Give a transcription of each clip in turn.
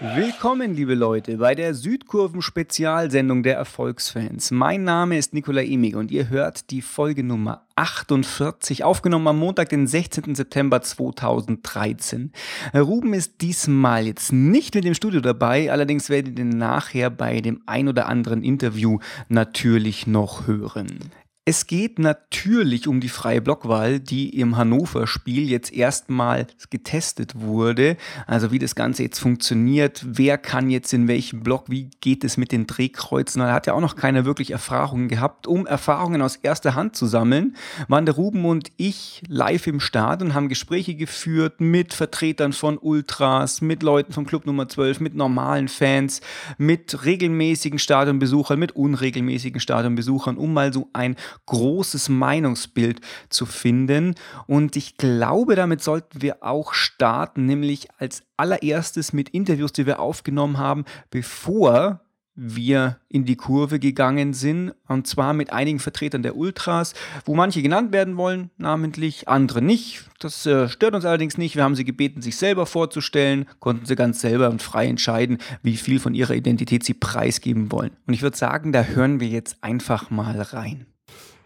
Willkommen, liebe Leute, bei der Südkurven-Spezialsendung der Erfolgsfans. Mein Name ist Nikola Emig und ihr hört die Folge Nummer 48, aufgenommen am Montag, den 16. September 2013. Ruben ist diesmal jetzt nicht mit dem Studio dabei, allerdings werdet ihr nachher bei dem ein oder anderen Interview natürlich noch hören. Es geht natürlich um die freie Blockwahl, die im Hannover-Spiel jetzt erstmal getestet wurde. Also wie das Ganze jetzt funktioniert, wer kann jetzt in welchem Block, wie geht es mit den Drehkreuzen. Da hat ja auch noch keiner wirklich Erfahrungen gehabt. Um Erfahrungen aus erster Hand zu sammeln, waren der Ruben und ich live im Start und haben Gespräche geführt mit Vertretern von Ultras, mit Leuten vom Club Nummer 12, mit normalen Fans, mit regelmäßigen Stadionbesuchern, mit unregelmäßigen Stadionbesuchern, um mal so ein großes Meinungsbild zu finden. Und ich glaube, damit sollten wir auch starten, nämlich als allererstes mit Interviews, die wir aufgenommen haben, bevor wir in die Kurve gegangen sind, und zwar mit einigen Vertretern der Ultras, wo manche genannt werden wollen, namentlich, andere nicht. Das äh, stört uns allerdings nicht. Wir haben sie gebeten, sich selber vorzustellen, konnten sie ganz selber und frei entscheiden, wie viel von ihrer Identität sie preisgeben wollen. Und ich würde sagen, da hören wir jetzt einfach mal rein.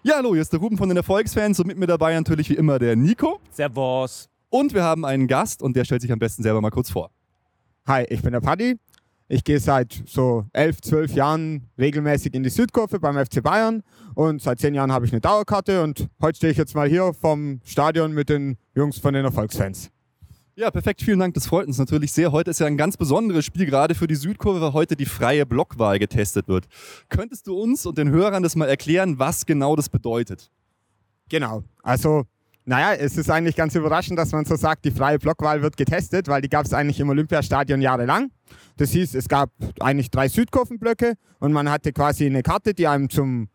Ja, hallo, hier ist der Ruben von den Erfolgsfans und mit mir dabei natürlich wie immer der Nico. Servus. Und wir haben einen Gast und der stellt sich am besten selber mal kurz vor. Hi, ich bin der Paddy. Ich gehe seit so elf, zwölf Jahren regelmäßig in die Südkurve beim FC Bayern und seit zehn Jahren habe ich eine Dauerkarte und heute stehe ich jetzt mal hier vom Stadion mit den Jungs von den Erfolgsfans. Ja, perfekt, vielen Dank. Das freut uns natürlich sehr. Heute ist ja ein ganz besonderes Spiel, gerade für die Südkurve, weil heute die freie Blockwahl getestet wird. Könntest du uns und den Hörern das mal erklären, was genau das bedeutet? Genau. Also, naja, es ist eigentlich ganz überraschend, dass man so sagt, die freie Blockwahl wird getestet, weil die gab es eigentlich im Olympiastadion jahrelang. Das hieß, es gab eigentlich drei Südkurvenblöcke und man hatte quasi eine Karte, die einem zum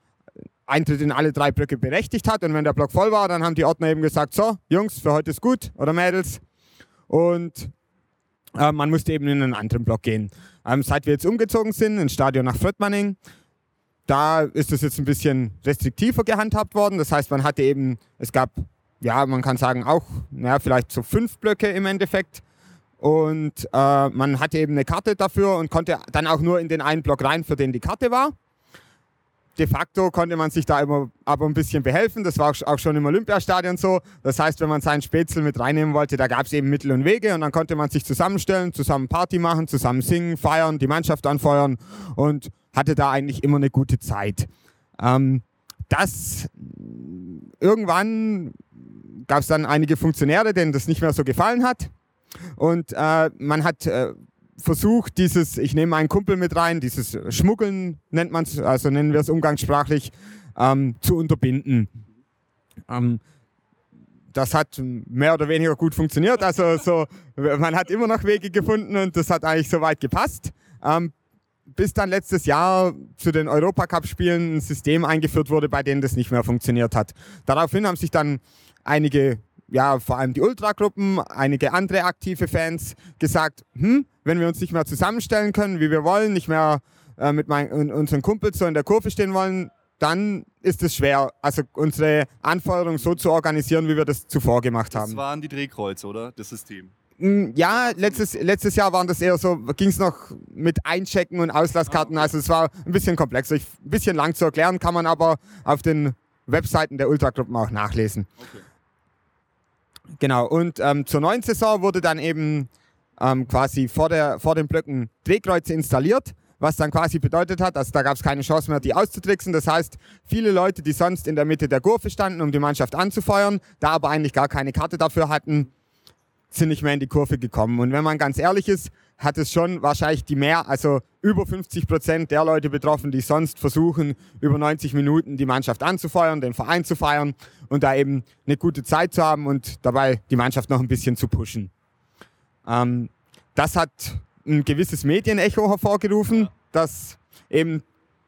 Eintritt in alle drei Blöcke berechtigt hat. Und wenn der Block voll war, dann haben die Ordner eben gesagt, so, Jungs, für heute ist gut oder Mädels, und äh, man musste eben in einen anderen Block gehen. Ähm, seit wir jetzt umgezogen sind, ins Stadion nach Fröttmanning, da ist es jetzt ein bisschen restriktiver gehandhabt worden. Das heißt, man hatte eben, es gab, ja, man kann sagen, auch, naja, vielleicht so fünf Blöcke im Endeffekt. Und äh, man hatte eben eine Karte dafür und konnte dann auch nur in den einen Block rein, für den die Karte war de facto konnte man sich da immer aber ein bisschen behelfen. Das war auch schon im Olympiastadion so. Das heißt, wenn man seinen Spätzle mit reinnehmen wollte, da gab es eben Mittel und Wege und dann konnte man sich zusammenstellen, zusammen Party machen, zusammen singen, feiern, die Mannschaft anfeuern und hatte da eigentlich immer eine gute Zeit. Ähm, das irgendwann gab es dann einige Funktionäre, denen das nicht mehr so gefallen hat. Und äh, man hat äh, versucht, dieses, ich nehme einen Kumpel mit rein, dieses Schmuggeln nennt man es, also nennen wir es umgangssprachlich, ähm, zu unterbinden. Ähm, das hat mehr oder weniger gut funktioniert. Also so, man hat immer noch Wege gefunden und das hat eigentlich soweit gepasst. Ähm, bis dann letztes Jahr zu den Europacup-Spielen ein System eingeführt wurde, bei dem das nicht mehr funktioniert hat. Daraufhin haben sich dann einige ja, vor allem die Ultragruppen, einige andere aktive Fans gesagt, hm, wenn wir uns nicht mehr zusammenstellen können, wie wir wollen, nicht mehr äh, mit mein, unseren Kumpels so in der Kurve stehen wollen, dann ist es schwer, also unsere Anforderungen so zu organisieren, wie wir das zuvor gemacht haben. Das waren die Drehkreuze, oder? Das System. Hm, ja, letztes, letztes Jahr waren das eher so, ging es noch mit Einchecken und Auslasskarten. Ah, okay. Also es war ein bisschen komplexer. ein bisschen lang zu erklären, kann man aber auf den Webseiten der Ultragruppen auch nachlesen. Okay. Genau, und ähm, zur neuen Saison wurde dann eben ähm, quasi vor, der, vor den Blöcken Drehkreuze installiert, was dann quasi bedeutet hat, also da gab es keine Chance mehr, die auszutricksen. Das heißt, viele Leute, die sonst in der Mitte der Kurve standen, um die Mannschaft anzufeuern, da aber eigentlich gar keine Karte dafür hatten, sind nicht mehr in die Kurve gekommen. Und wenn man ganz ehrlich ist, hat es schon wahrscheinlich die mehr, also über 50 Prozent der Leute betroffen, die sonst versuchen, über 90 Minuten die Mannschaft anzufeuern, den Verein zu feiern und da eben eine gute Zeit zu haben und dabei die Mannschaft noch ein bisschen zu pushen. Ähm, das hat ein gewisses Medienecho hervorgerufen, dass eben,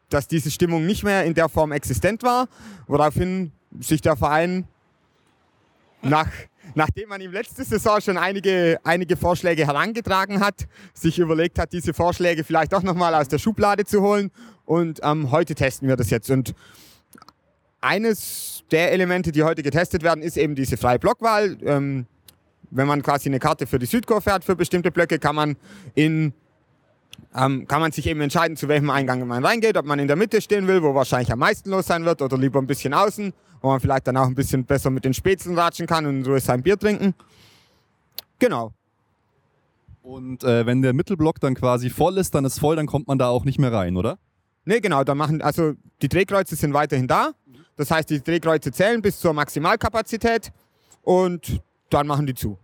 dass diese Stimmung nicht mehr in der Form existent war, woraufhin sich der Verein nach nachdem man ihm letzte Saison schon einige, einige Vorschläge herangetragen hat, sich überlegt hat, diese Vorschläge vielleicht doch nochmal aus der Schublade zu holen. Und ähm, heute testen wir das jetzt. Und eines der Elemente, die heute getestet werden, ist eben diese freie Blockwahl. Ähm, wenn man quasi eine Karte für die Südkurve hat, für bestimmte Blöcke, kann man in ähm, kann man sich eben entscheiden, zu welchem Eingang man reingeht, ob man in der Mitte stehen will, wo wahrscheinlich am meisten los sein wird, oder lieber ein bisschen außen, wo man vielleicht dann auch ein bisschen besser mit den Spätzeln ratschen kann und in Ruhe sein Bier trinken. Genau. Und äh, wenn der Mittelblock dann quasi voll ist, dann ist voll, dann kommt man da auch nicht mehr rein, oder? Ne, genau, da machen, also die Drehkreuze sind weiterhin da. Das heißt, die Drehkreuze zählen bis zur Maximalkapazität und dann machen die zu.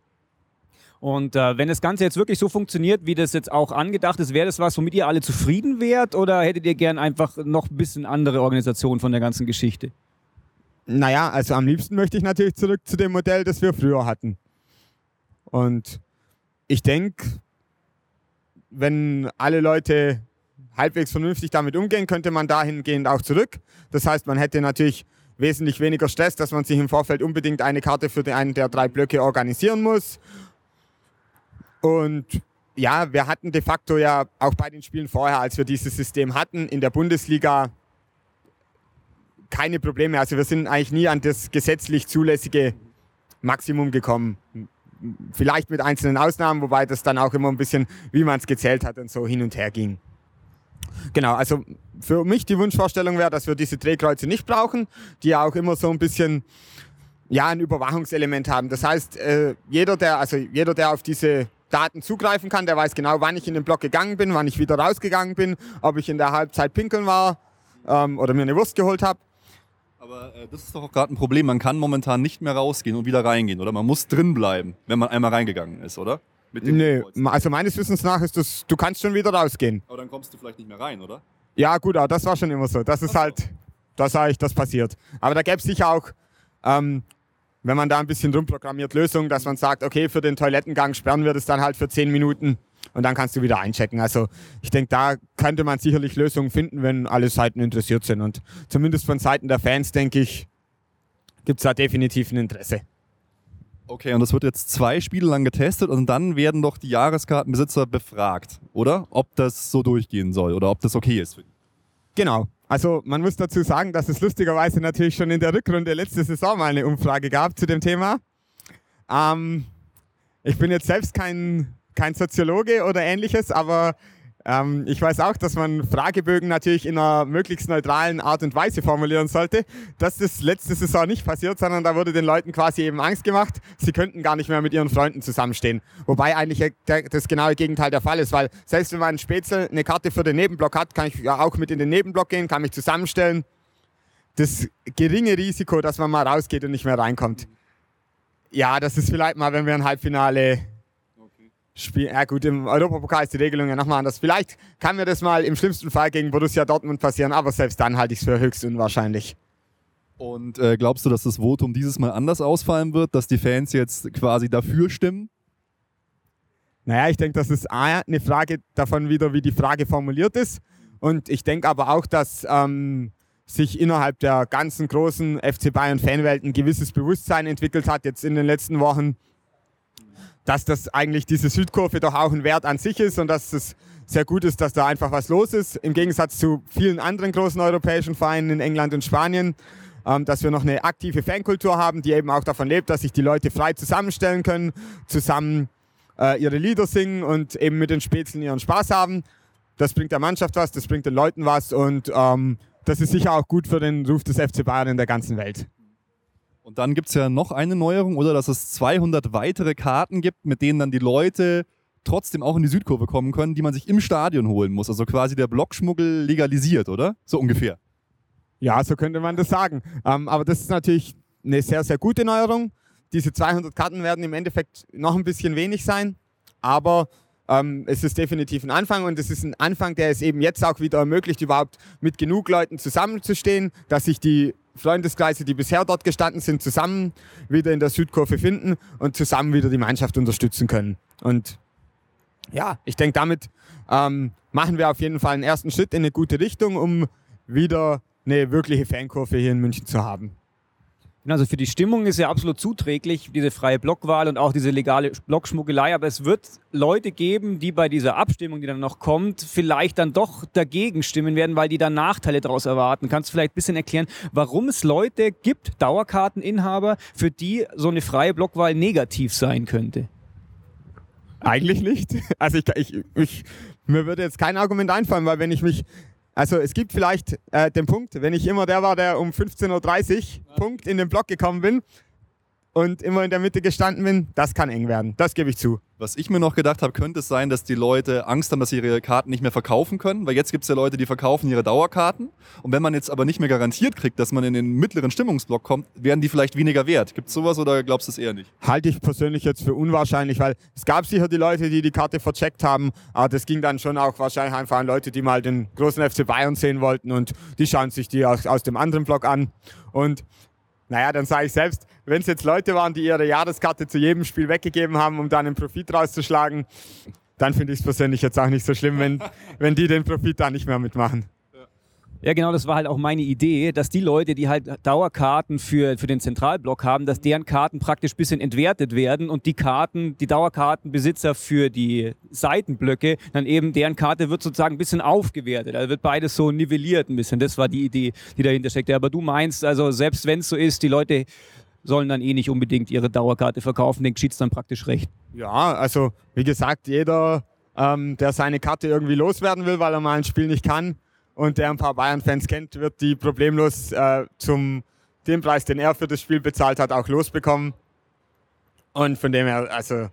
Und äh, wenn das Ganze jetzt wirklich so funktioniert, wie das jetzt auch angedacht ist, wäre das was, womit ihr alle zufrieden wärt oder hättet ihr gern einfach noch ein bisschen andere Organisation von der ganzen Geschichte? Naja, also am liebsten möchte ich natürlich zurück zu dem Modell, das wir früher hatten. Und ich denke, wenn alle Leute halbwegs vernünftig damit umgehen, könnte man dahingehend auch zurück. Das heißt, man hätte natürlich wesentlich weniger Stress, dass man sich im Vorfeld unbedingt eine Karte für einen der drei Blöcke organisieren muss. Und ja, wir hatten de facto ja auch bei den Spielen vorher, als wir dieses System hatten, in der Bundesliga keine Probleme. Also wir sind eigentlich nie an das gesetzlich zulässige Maximum gekommen. Vielleicht mit einzelnen Ausnahmen, wobei das dann auch immer ein bisschen, wie man es gezählt hat und so hin und her ging. Genau, also für mich die Wunschvorstellung wäre, dass wir diese Drehkreuze nicht brauchen, die ja auch immer so ein bisschen ja, ein Überwachungselement haben. Das heißt, äh, jeder, der, also jeder, der auf diese Daten zugreifen kann, der weiß genau, wann ich in den Block gegangen bin, wann ich wieder rausgegangen bin, ob ich in der Halbzeit pinkeln war ähm, oder mir eine Wurst geholt habe. Aber äh, das ist doch auch gerade ein Problem. Man kann momentan nicht mehr rausgehen und wieder reingehen, oder? Man muss drin bleiben, wenn man einmal reingegangen ist, oder? Nee, also meines Wissens nach ist das, du kannst schon wieder rausgehen. Aber dann kommst du vielleicht nicht mehr rein, oder? Ja, gut, aber das war schon immer so. Das ist halt, das sage ich, das passiert. Aber da gäbe es sicher auch, ähm, wenn man da ein bisschen rumprogrammiert, Lösungen, dass man sagt, okay, für den Toilettengang sperren wir das dann halt für 10 Minuten und dann kannst du wieder einchecken. Also ich denke, da könnte man sicherlich Lösungen finden, wenn alle Seiten interessiert sind. Und zumindest von Seiten der Fans, denke ich, gibt es da definitiv ein Interesse. Okay, und das wird jetzt zwei Spiele lang getestet und dann werden doch die Jahreskartenbesitzer befragt, oder? Ob das so durchgehen soll oder ob das okay ist. Genau. Also man muss dazu sagen, dass es lustigerweise natürlich schon in der Rückrunde letzte Saison mal eine Umfrage gab zu dem Thema. Ähm, ich bin jetzt selbst kein, kein Soziologe oder ähnliches, aber ähm, ich weiß auch, dass man Fragebögen natürlich in einer möglichst neutralen Art und Weise formulieren sollte. Das ist letzte Saison nicht passiert, sondern da wurde den Leuten quasi eben Angst gemacht, sie könnten gar nicht mehr mit ihren Freunden zusammenstehen. Wobei eigentlich das genaue Gegenteil der Fall ist, weil selbst wenn man ein Spätzle eine Karte für den Nebenblock hat, kann ich ja auch mit in den Nebenblock gehen, kann mich zusammenstellen. Das geringe Risiko, dass man mal rausgeht und nicht mehr reinkommt. Ja, das ist vielleicht mal, wenn wir ein Halbfinale Spiel, ja gut, im Europapokal ist die Regelung ja nochmal anders. Vielleicht kann mir das mal im schlimmsten Fall gegen Borussia Dortmund passieren, aber selbst dann halte ich es für höchst unwahrscheinlich. Und äh, glaubst du, dass das Votum dieses Mal anders ausfallen wird, dass die Fans jetzt quasi dafür stimmen? Naja, ich denke, das ist eine Frage davon wieder, wie die Frage formuliert ist. Und ich denke aber auch, dass ähm, sich innerhalb der ganzen großen FC Bayern-Fanwelt ein gewisses Bewusstsein entwickelt hat, jetzt in den letzten Wochen, dass das eigentlich diese Südkurve doch auch ein Wert an sich ist und dass es sehr gut ist, dass da einfach was los ist. Im Gegensatz zu vielen anderen großen europäischen Vereinen in England und Spanien, ähm, dass wir noch eine aktive Fankultur haben, die eben auch davon lebt, dass sich die Leute frei zusammenstellen können, zusammen äh, ihre Lieder singen und eben mit den Spätzeln ihren Spaß haben. Das bringt der Mannschaft was, das bringt den Leuten was und ähm, das ist sicher auch gut für den Ruf des FC Bayern in der ganzen Welt. Und dann gibt es ja noch eine Neuerung, oder dass es 200 weitere Karten gibt, mit denen dann die Leute trotzdem auch in die Südkurve kommen können, die man sich im Stadion holen muss. Also quasi der Blockschmuggel legalisiert, oder? So ungefähr. Ja, so könnte man das sagen. Ähm, aber das ist natürlich eine sehr, sehr gute Neuerung. Diese 200 Karten werden im Endeffekt noch ein bisschen wenig sein, aber ähm, es ist definitiv ein Anfang und es ist ein Anfang, der es eben jetzt auch wieder ermöglicht, überhaupt mit genug Leuten zusammenzustehen, dass sich die Freundeskreise, die bisher dort gestanden sind, zusammen wieder in der Südkurve finden und zusammen wieder die Mannschaft unterstützen können. Und ja, ich denke, damit ähm, machen wir auf jeden Fall einen ersten Schritt in eine gute Richtung, um wieder eine wirkliche Fankurve hier in München zu haben. Also für die Stimmung ist ja absolut zuträglich, diese freie Blockwahl und auch diese legale Blockschmuggelei. Aber es wird Leute geben, die bei dieser Abstimmung, die dann noch kommt, vielleicht dann doch dagegen stimmen werden, weil die dann Nachteile daraus erwarten. Kannst du vielleicht ein bisschen erklären, warum es Leute gibt, Dauerkarteninhaber, für die so eine freie Blockwahl negativ sein könnte? Eigentlich nicht. Also ich, ich, ich, mir würde jetzt kein Argument einfallen, weil wenn ich mich also es gibt vielleicht äh, den Punkt, wenn ich immer der war, der um 15.30 Uhr Punkt in den Block gekommen bin und immer in der Mitte gestanden bin, das kann eng werden. Das gebe ich zu. Was ich mir noch gedacht habe, könnte es sein, dass die Leute Angst haben, dass sie ihre Karten nicht mehr verkaufen können, weil jetzt gibt es ja Leute, die verkaufen ihre Dauerkarten und wenn man jetzt aber nicht mehr garantiert kriegt, dass man in den mittleren Stimmungsblock kommt, werden die vielleicht weniger wert. Gibt es sowas oder glaubst du es eher nicht? Halte ich persönlich jetzt für unwahrscheinlich, weil es gab sicher die Leute, die die Karte vercheckt haben, aber das ging dann schon auch wahrscheinlich einfach an Leute, die mal den großen FC Bayern sehen wollten und die schauen sich die aus, aus dem anderen Block an und naja, dann sage ich selbst, wenn es jetzt Leute waren, die ihre Jahreskarte zu jedem Spiel weggegeben haben, um da einen Profit rauszuschlagen, dann finde ich es persönlich jetzt auch nicht so schlimm, wenn, wenn die den Profit da nicht mehr mitmachen. Ja, genau, das war halt auch meine Idee, dass die Leute, die halt Dauerkarten für, für den Zentralblock haben, dass deren Karten praktisch ein bisschen entwertet werden und die Karten, die Dauerkartenbesitzer für die Seitenblöcke, dann eben deren Karte wird sozusagen ein bisschen aufgewertet. Also wird beides so nivelliert ein bisschen. Das war die Idee, die dahinter steckt. Aber du meinst, also selbst wenn es so ist, die Leute sollen dann eh nicht unbedingt ihre Dauerkarte verkaufen, den geschieht dann praktisch recht. Ja, also wie gesagt, jeder, ähm, der seine Karte irgendwie loswerden will, weil er mal ein Spiel nicht kann, und der ein paar Bayern-Fans kennt, wird die problemlos äh, zum dem Preis, den er für das Spiel bezahlt hat, auch losbekommen. Und von dem her, also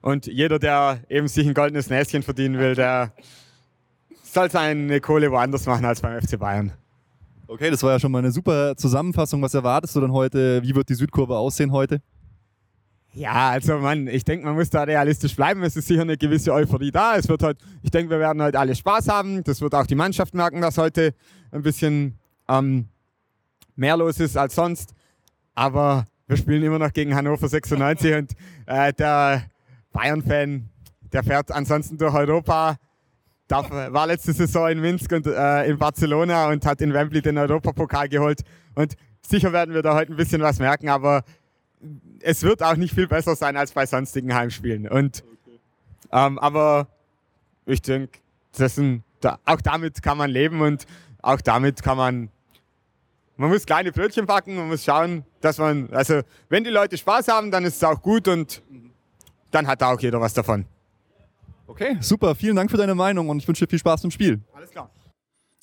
und jeder, der eben sich ein goldenes Näschen verdienen will, der soll seine Kohle woanders machen als beim FC Bayern. Okay, das war ja schon mal eine super Zusammenfassung. Was erwartest du denn heute? Wie wird die Südkurve aussehen heute? Ja, also man, ich denke, man muss da realistisch bleiben. Es ist sicher eine gewisse Euphorie da. Es wird heute, ich denke, wir werden heute alle Spaß haben. Das wird auch die Mannschaft merken, dass heute ein bisschen ähm, mehr los ist als sonst. Aber wir spielen immer noch gegen Hannover 96 und äh, der Bayern-Fan, der fährt ansonsten durch Europa. Darf, war letzte Saison in Minsk und äh, in Barcelona und hat in Wembley den Europapokal geholt. Und sicher werden wir da heute ein bisschen was merken, aber es wird auch nicht viel besser sein als bei sonstigen Heimspielen. Und, okay. ähm, aber ich denke, da, auch damit kann man leben und auch damit kann man. Man muss kleine Brötchen backen, man muss schauen, dass man, also wenn die Leute Spaß haben, dann ist es auch gut und dann hat da auch jeder was davon. Okay, super. Vielen Dank für deine Meinung und ich wünsche dir viel Spaß im Spiel. Alles klar.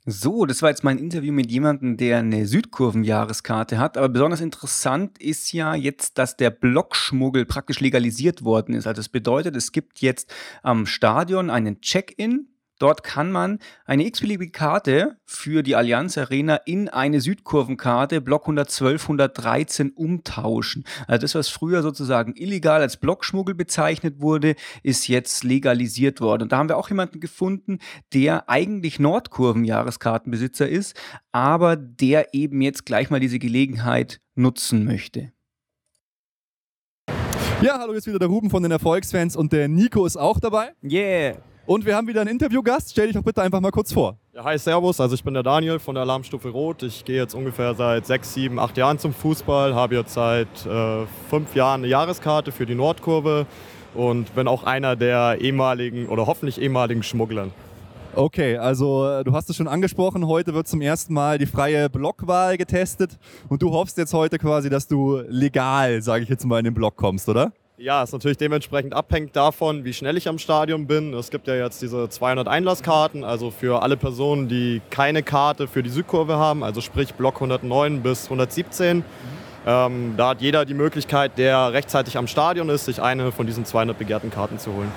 So, das war jetzt mein Interview mit jemandem, der eine Südkurvenjahreskarte hat. Aber besonders interessant ist ja jetzt, dass der Blockschmuggel praktisch legalisiert worden ist. Also das bedeutet, es gibt jetzt am Stadion einen Check-in Dort kann man eine x-beliebige Karte für die Allianz Arena in eine Südkurvenkarte Block 112, 113 umtauschen. Also das, was früher sozusagen illegal als Blockschmuggel bezeichnet wurde, ist jetzt legalisiert worden. Und da haben wir auch jemanden gefunden, der eigentlich Nordkurven-Jahreskartenbesitzer ist, aber der eben jetzt gleich mal diese Gelegenheit nutzen möchte. Ja, hallo, jetzt wieder der Ruben von den Erfolgsfans und der Nico ist auch dabei. Yeah. Und wir haben wieder einen Interviewgast. Stell dich doch bitte einfach mal kurz vor. Ja, hi, Servus. Also ich bin der Daniel von der Alarmstufe Rot. Ich gehe jetzt ungefähr seit sechs, sieben, acht Jahren zum Fußball. Habe jetzt seit äh, fünf Jahren eine Jahreskarte für die Nordkurve und bin auch einer der ehemaligen oder hoffentlich ehemaligen Schmugglern. Okay, also äh, du hast es schon angesprochen, heute wird zum ersten Mal die freie Blockwahl getestet und du hoffst jetzt heute quasi, dass du legal, sage ich jetzt mal, in den Block kommst, oder? Ja, ist natürlich dementsprechend abhängig davon, wie schnell ich am Stadion bin. Es gibt ja jetzt diese 200 Einlasskarten, also für alle Personen, die keine Karte für die Südkurve haben, also sprich Block 109 bis 117. Mhm. Ähm, da hat jeder die Möglichkeit, der rechtzeitig am Stadion ist, sich eine von diesen 200 begehrten Karten zu holen.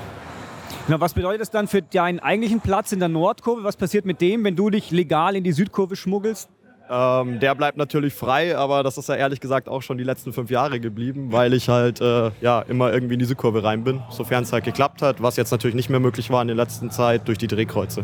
Na, was bedeutet das dann für deinen eigentlichen Platz in der Nordkurve? Was passiert mit dem, wenn du dich legal in die Südkurve schmuggelst? Ähm, der bleibt natürlich frei, aber das ist ja ehrlich gesagt auch schon die letzten fünf Jahre geblieben, weil ich halt äh, ja, immer irgendwie in diese Kurve rein bin, sofern es halt geklappt hat, was jetzt natürlich nicht mehr möglich war in der letzten Zeit durch die Drehkreuze.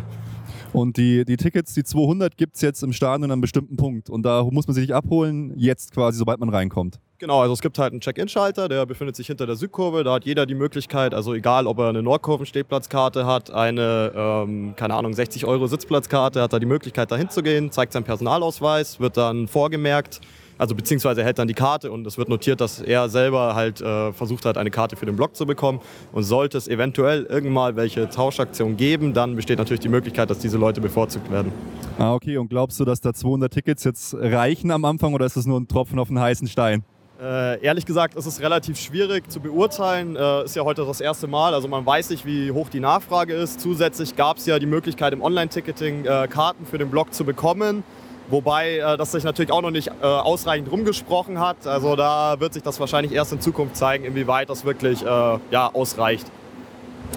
Und die, die Tickets, die 200, gibt es jetzt im Stadion an einem bestimmten Punkt. Und da muss man sich abholen, jetzt quasi, sobald man reinkommt. Genau, also es gibt halt einen Check-In-Schalter, der befindet sich hinter der Südkurve. Da hat jeder die Möglichkeit, also egal ob er eine Nordkurven-Stehplatzkarte hat, eine, ähm, keine Ahnung, 60 Euro Sitzplatzkarte, hat er die Möglichkeit, da hinzugehen, zeigt seinen Personalausweis, wird dann vorgemerkt, also beziehungsweise er hält dann die Karte und es wird notiert, dass er selber halt äh, versucht hat, eine Karte für den Block zu bekommen. Und sollte es eventuell irgendwann welche Tauschaktion geben, dann besteht natürlich die Möglichkeit, dass diese Leute bevorzugt werden. Ah, okay. Und glaubst du, dass da 200 Tickets jetzt reichen am Anfang oder ist das nur ein Tropfen auf den heißen Stein? Äh, ehrlich gesagt ist es relativ schwierig zu beurteilen. Äh, ist ja heute das erste Mal, also man weiß nicht, wie hoch die Nachfrage ist. Zusätzlich gab es ja die Möglichkeit im Online-Ticketing äh, Karten für den Blog zu bekommen. Wobei äh, das sich natürlich auch noch nicht äh, ausreichend rumgesprochen hat. Also da wird sich das wahrscheinlich erst in Zukunft zeigen, inwieweit das wirklich äh, ja, ausreicht.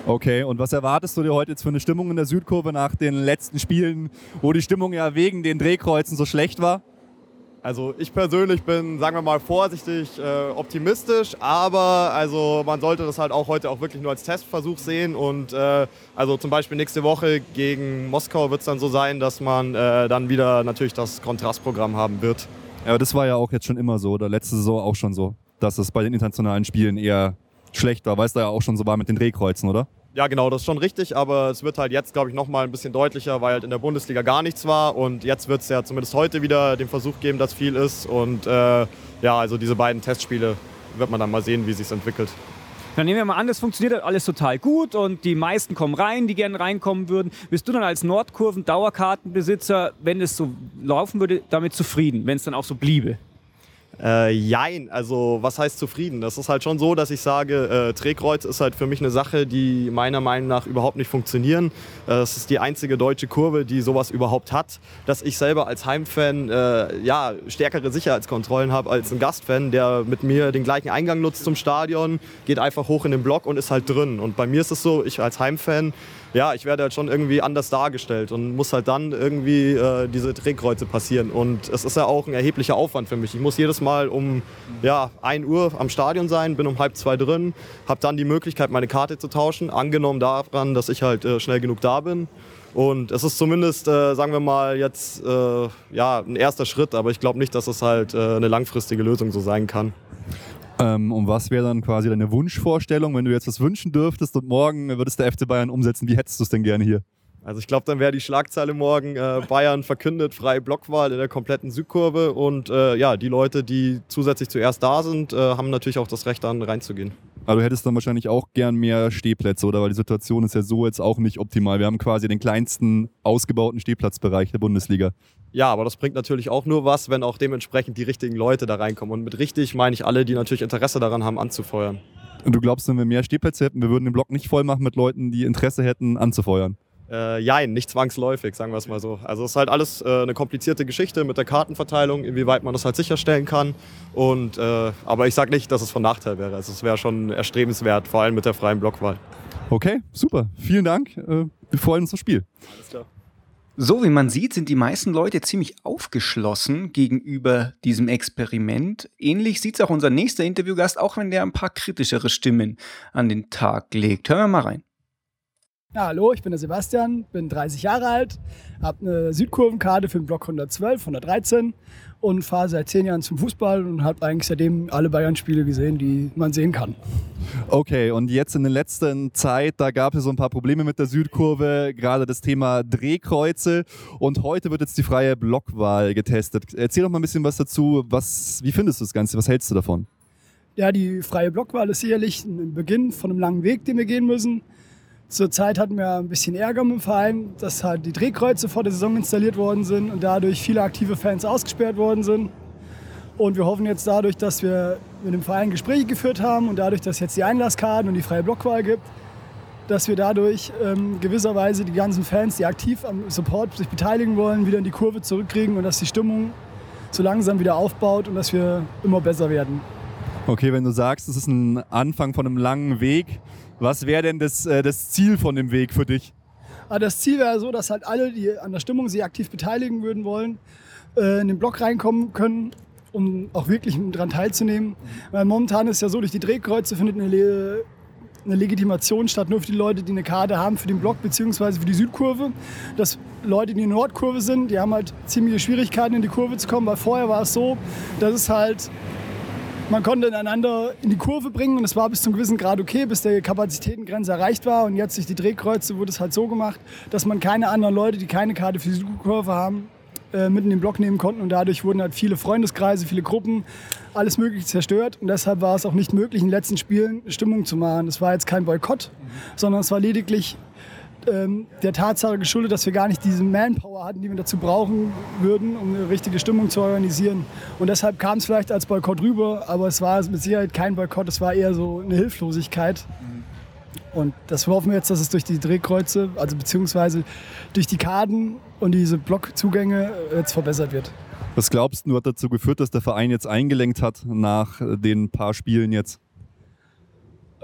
Okay, und was erwartest du dir heute jetzt für eine Stimmung in der Südkurve nach den letzten Spielen, wo die Stimmung ja wegen den Drehkreuzen so schlecht war? Also ich persönlich bin, sagen wir mal, vorsichtig äh, optimistisch, aber also man sollte das halt auch heute auch wirklich nur als Testversuch sehen und äh, also zum Beispiel nächste Woche gegen Moskau wird es dann so sein, dass man äh, dann wieder natürlich das Kontrastprogramm haben wird. Ja, das war ja auch jetzt schon immer so, oder letzte Saison auch schon so, dass es bei den internationalen Spielen eher schlecht war, weil es da ja auch schon so war mit den Drehkreuzen, oder? Ja, genau, das ist schon richtig, aber es wird halt jetzt, glaube ich, nochmal ein bisschen deutlicher, weil halt in der Bundesliga gar nichts war und jetzt wird es ja zumindest heute wieder den Versuch geben, dass viel ist und äh, ja, also diese beiden Testspiele wird man dann mal sehen, wie sich entwickelt. Dann nehmen wir mal an, das funktioniert alles total gut und die meisten kommen rein, die gerne reinkommen würden. Bist du dann als Nordkurven-Dauerkartenbesitzer, wenn es so laufen würde, damit zufrieden, wenn es dann auch so bliebe? Äh, jein, also was heißt zufrieden? Das ist halt schon so, dass ich sage, äh, Drehkreuz ist halt für mich eine Sache, die meiner Meinung nach überhaupt nicht funktionieren. Äh, es ist die einzige deutsche Kurve, die sowas überhaupt hat. Dass ich selber als Heimfan äh, ja, stärkere Sicherheitskontrollen habe als ein Gastfan, der mit mir den gleichen Eingang nutzt zum Stadion, geht einfach hoch in den Block und ist halt drin. Und bei mir ist es so, ich als Heimfan ja, ich werde halt schon irgendwie anders dargestellt und muss halt dann irgendwie äh, diese Drehkreuze passieren. Und es ist ja auch ein erheblicher Aufwand für mich. Ich muss jedes Mal um ja, 1 Uhr am Stadion sein, bin um halb zwei drin, habe dann die Möglichkeit, meine Karte zu tauschen, angenommen daran, dass ich halt äh, schnell genug da bin. Und es ist zumindest, äh, sagen wir mal, jetzt äh, ja, ein erster Schritt, aber ich glaube nicht, dass es halt äh, eine langfristige Lösung so sein kann. Ähm, und was wäre dann quasi deine Wunschvorstellung, wenn du jetzt was wünschen dürftest und morgen würdest der FC Bayern umsetzen? Wie hättest du es denn gerne hier? Also ich glaube, dann wäre die Schlagzeile morgen, äh, Bayern verkündet freie Blockwahl in der kompletten Südkurve und äh, ja, die Leute, die zusätzlich zuerst da sind, äh, haben natürlich auch das Recht dann reinzugehen. Aber du hättest dann wahrscheinlich auch gern mehr Stehplätze, oder? Weil die Situation ist ja so jetzt auch nicht optimal. Wir haben quasi den kleinsten ausgebauten Stehplatzbereich der Bundesliga. Ja, aber das bringt natürlich auch nur was, wenn auch dementsprechend die richtigen Leute da reinkommen. Und mit richtig meine ich alle, die natürlich Interesse daran haben, anzufeuern. Und du glaubst, wenn wir mehr Stehplätze hätten, wir würden den Block nicht voll machen mit Leuten, die Interesse hätten, anzufeuern? Äh, jein, nicht zwangsläufig, sagen wir es mal so. Also es ist halt alles äh, eine komplizierte Geschichte mit der Kartenverteilung, inwieweit man das halt sicherstellen kann. Und, äh, aber ich sage nicht, dass es von Nachteil wäre. Also es wäre schon erstrebenswert, vor allem mit der freien Blockwahl. Okay, super. Vielen Dank. Äh, wir freuen uns aufs Spiel. Alles klar. So wie man sieht, sind die meisten Leute ziemlich aufgeschlossen gegenüber diesem Experiment. Ähnlich sieht es auch unser nächster Interviewgast, auch wenn der ein paar kritischere Stimmen an den Tag legt. Hören wir mal rein. Ja, hallo, ich bin der Sebastian, bin 30 Jahre alt, habe eine Südkurvenkarte für den Block 112, 113 und fahre seit zehn Jahren zum Fußball und habe eigentlich seitdem alle Bayern-Spiele gesehen, die man sehen kann. Okay, und jetzt in der letzten Zeit, da gab es so ein paar Probleme mit der Südkurve, gerade das Thema Drehkreuze und heute wird jetzt die freie Blockwahl getestet. Erzähl doch mal ein bisschen was dazu, was, wie findest du das Ganze, was hältst du davon? Ja, die freie Blockwahl ist sicherlich ein Beginn von einem langen Weg, den wir gehen müssen. Zurzeit hatten wir ein bisschen Ärger mit dem Verein, dass halt die Drehkreuze vor der Saison installiert worden sind und dadurch viele aktive Fans ausgesperrt worden sind. Und wir hoffen jetzt dadurch, dass wir mit dem Verein Gespräche geführt haben und dadurch, dass jetzt die Einlasskarten und die freie Blockwahl gibt, dass wir dadurch ähm, gewisserweise die ganzen Fans, die aktiv am Support sich beteiligen wollen, wieder in die Kurve zurückkriegen und dass die Stimmung so langsam wieder aufbaut und dass wir immer besser werden. Okay, wenn du sagst, es ist ein Anfang von einem langen Weg, was wäre denn das, äh, das Ziel von dem Weg für dich? Ah, das Ziel wäre so, dass halt alle, die an der Stimmung sich aktiv beteiligen würden wollen, äh, in den Block reinkommen können, um auch wirklich daran teilzunehmen. Weil momentan ist ja so, durch die Drehkreuze findet eine, Le eine Legitimation statt, nur für die Leute, die eine Karte haben für den Block bzw. für die Südkurve. Dass Leute, die in der Nordkurve sind, die haben halt ziemliche Schwierigkeiten in die Kurve zu kommen, weil vorher war es so, dass es halt man konnte einander in die Kurve bringen und es war bis zum gewissen Grad okay, bis die Kapazitätengrenze erreicht war. Und jetzt durch die Drehkreuze wurde es halt so gemacht, dass man keine anderen Leute, die keine Karte für die Kurve haben, äh, mitten im Block nehmen konnten und dadurch wurden halt viele Freundeskreise, viele Gruppen, alles Mögliche zerstört und deshalb war es auch nicht möglich, in den letzten Spielen Stimmung zu machen. Es war jetzt kein Boykott, sondern es war lediglich ähm, der Tatsache geschuldet, dass wir gar nicht diese Manpower hatten, die wir dazu brauchen würden, um eine richtige Stimmung zu organisieren. Und deshalb kam es vielleicht als Boykott rüber, aber es war mit Sicherheit kein Boykott, es war eher so eine Hilflosigkeit. Und das hoffen wir jetzt, dass es durch die Drehkreuze, also beziehungsweise durch die Karten und diese Blockzugänge jetzt verbessert wird. Was glaubst du, hat dazu geführt, dass der Verein jetzt eingelenkt hat nach den paar Spielen jetzt?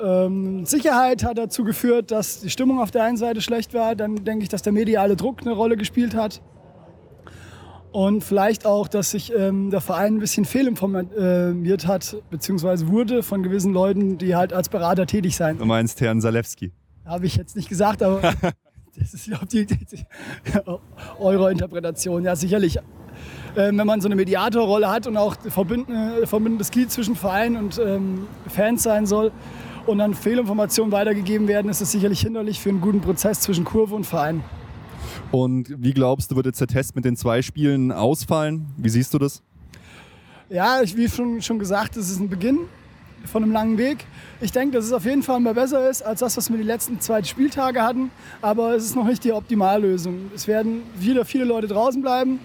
Ähm, Sicherheit hat dazu geführt, dass die Stimmung auf der einen Seite schlecht war. Dann denke ich, dass der mediale Druck eine Rolle gespielt hat. Und vielleicht auch, dass sich ähm, der Verein ein bisschen fehlinformiert hat, beziehungsweise wurde von gewissen Leuten, die halt als Berater tätig sein. Du meinst Herrn Salewski? Habe ich jetzt nicht gesagt, aber das ist ja die, die, die, eure Interpretation. Ja, sicherlich. Ähm, wenn man so eine Mediatorrolle hat und auch verbindendes Glied zwischen Verein und ähm, Fans sein soll und dann Fehlinformationen weitergegeben werden, ist das sicherlich hinderlich für einen guten Prozess zwischen Kurve und Verein. Und wie glaubst du, wird jetzt der Test mit den zwei Spielen ausfallen? Wie siehst du das? Ja, wie schon, schon gesagt, es ist ein Beginn von einem langen Weg. Ich denke, dass es auf jeden Fall mal besser ist als das, was wir die letzten zwei Spieltage hatten. Aber es ist noch nicht die Optimallösung. Es werden wieder viele Leute draußen bleiben.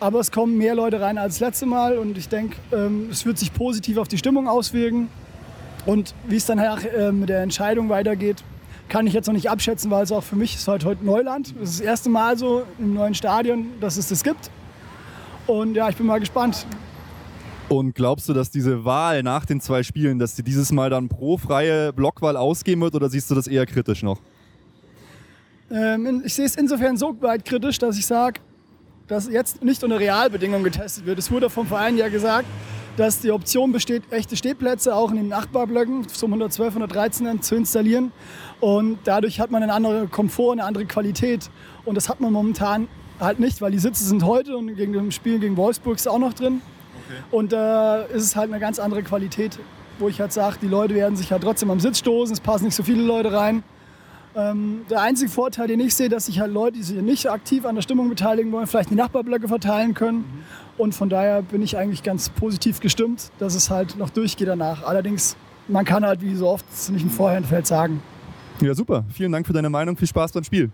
Aber es kommen mehr Leute rein als das letzte Mal. Und ich denke, ähm, es wird sich positiv auf die Stimmung auswirken. Und wie es dann äh, mit der Entscheidung weitergeht, kann ich jetzt noch nicht abschätzen, weil es auch für mich ist halt heute Neuland. Es ist das erste Mal so im neuen Stadion, dass es das gibt. Und ja, ich bin mal gespannt. Und glaubst du, dass diese Wahl nach den zwei Spielen, dass sie dieses Mal dann pro freie Blockwahl ausgehen wird oder siehst du das eher kritisch noch? Ähm, ich sehe es insofern so weit kritisch, dass ich sage, dass jetzt nicht unter Realbedingungen getestet wird. Es wurde vom Verein ja gesagt, dass die Option besteht, echte Stehplätze auch in den Nachbarblöcken zum 112, 113 zu installieren. Und dadurch hat man einen anderen Komfort, eine andere Qualität. Und das hat man momentan halt nicht, weil die Sitze sind heute und gegen dem Spiel gegen Wolfsburg ist auch noch drin. Okay. Und da äh, ist es halt eine ganz andere Qualität, wo ich halt sage, die Leute werden sich halt trotzdem am Sitz stoßen, es passen nicht so viele Leute rein. Ähm, der einzige Vorteil, den ich sehe, dass sich halt Leute, die sich nicht aktiv an der Stimmung beteiligen wollen, vielleicht die Nachbarblöcke verteilen können. Mhm. Und von daher bin ich eigentlich ganz positiv gestimmt, dass es halt noch durchgeht danach. Allerdings, man kann halt wie so oft nicht im Vorhinein sagen. Ja, super. Vielen Dank für deine Meinung. Viel Spaß beim Spiel.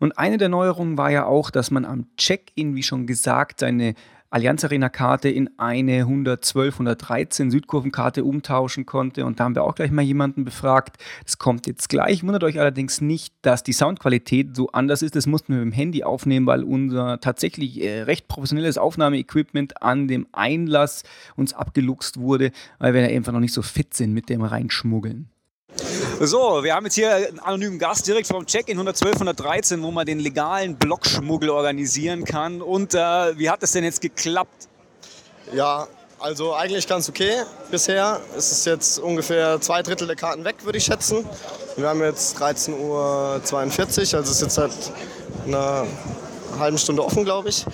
Und eine der Neuerungen war ja auch, dass man am Check-in, wie schon gesagt, seine Allianz Arena Karte in eine 112, 113 Südkurvenkarte umtauschen konnte. Und da haben wir auch gleich mal jemanden befragt. Das kommt jetzt gleich. Wundert euch allerdings nicht, dass die Soundqualität so anders ist. Das mussten wir mit dem Handy aufnehmen, weil unser tatsächlich äh, recht professionelles Aufnahmeequipment an dem Einlass uns abgeluchst wurde, weil wir da einfach noch nicht so fit sind mit dem Reinschmuggeln. So, wir haben jetzt hier einen anonymen Gast direkt vom Check-in 112, 113, wo man den legalen Blockschmuggel organisieren kann. Und äh, wie hat es denn jetzt geklappt? Ja, also eigentlich ganz okay bisher. Es ist jetzt ungefähr zwei Drittel der Karten weg, würde ich schätzen. Wir haben jetzt 13.42 Uhr, also ist jetzt seit einer halben Stunde offen, glaube ich.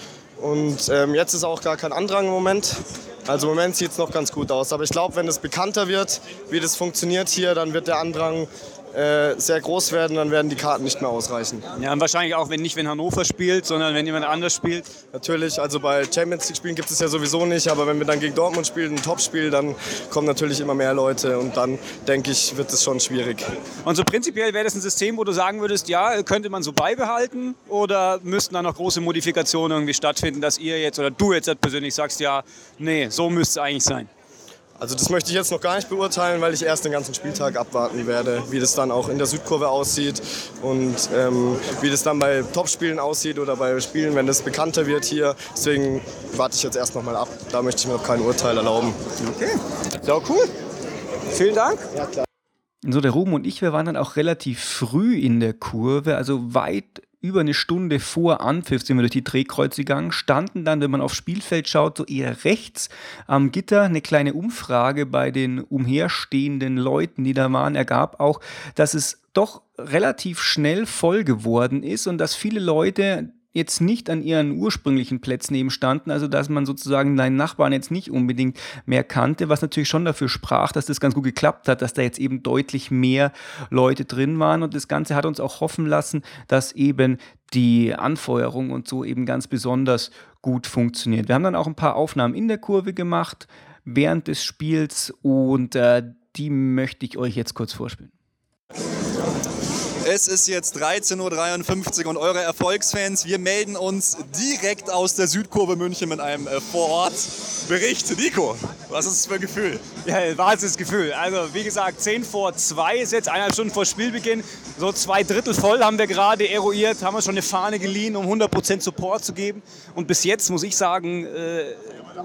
Und ähm, jetzt ist auch gar kein Andrang im Moment. Also im Moment sieht es noch ganz gut aus. Aber ich glaube, wenn es bekannter wird, wie das funktioniert hier, dann wird der Andrang äh, sehr groß werden, dann werden die Karten nicht mehr ausreichen. Ja, und wahrscheinlich auch, wenn nicht, wenn Hannover spielt, sondern wenn jemand anders spielt. Natürlich, also bei Champions League Spielen gibt es ja sowieso nicht, aber wenn wir dann gegen Dortmund spielen, ein Topspiel, dann kommen natürlich immer mehr Leute und dann denke ich, wird es schon schwierig. Und so prinzipiell wäre das ein System, wo du sagen würdest, ja, könnte man so beibehalten oder müssten da noch große Modifikationen irgendwie stattfinden, dass ihr jetzt oder du jetzt persönlich sagst, ja, nee, so müsste es eigentlich sein? Also das möchte ich jetzt noch gar nicht beurteilen, weil ich erst den ganzen Spieltag abwarten werde, wie das dann auch in der Südkurve aussieht und ähm, wie das dann bei Topspielen aussieht oder bei Spielen, wenn das bekannter wird hier. Deswegen warte ich jetzt erst noch mal ab. Da möchte ich mir noch kein Urteil erlauben. Okay, ja cool. Vielen Dank. Ja, klar. So, der Ruben und ich, wir waren dann auch relativ früh in der Kurve, also weit über eine Stunde vor Anpfiff sind wir durch die Drehkreuze gegangen, standen dann, wenn man aufs Spielfeld schaut, so eher rechts am Gitter. Eine kleine Umfrage bei den umherstehenden Leuten, die da waren, ergab auch, dass es doch relativ schnell voll geworden ist und dass viele Leute jetzt nicht an ihren ursprünglichen Plätzen eben standen, also dass man sozusagen deinen Nachbarn jetzt nicht unbedingt mehr kannte, was natürlich schon dafür sprach, dass das ganz gut geklappt hat, dass da jetzt eben deutlich mehr Leute drin waren und das Ganze hat uns auch hoffen lassen, dass eben die Anfeuerung und so eben ganz besonders gut funktioniert. Wir haben dann auch ein paar Aufnahmen in der Kurve gemacht während des Spiels und äh, die möchte ich euch jetzt kurz vorspielen. Es ist jetzt 13.53 Uhr und eure Erfolgsfans, wir melden uns direkt aus der Südkurve München mit einem äh, Vorortbericht. Nico, was ist das für ein Gefühl? Ja, wahnsinniges Gefühl. Also wie gesagt, 10 vor 2 ist jetzt eineinhalb Stunden vor Spielbeginn. So zwei Drittel voll haben wir gerade eruiert, haben wir schon eine Fahne geliehen, um 100% Support zu geben. Und bis jetzt muss ich sagen, äh,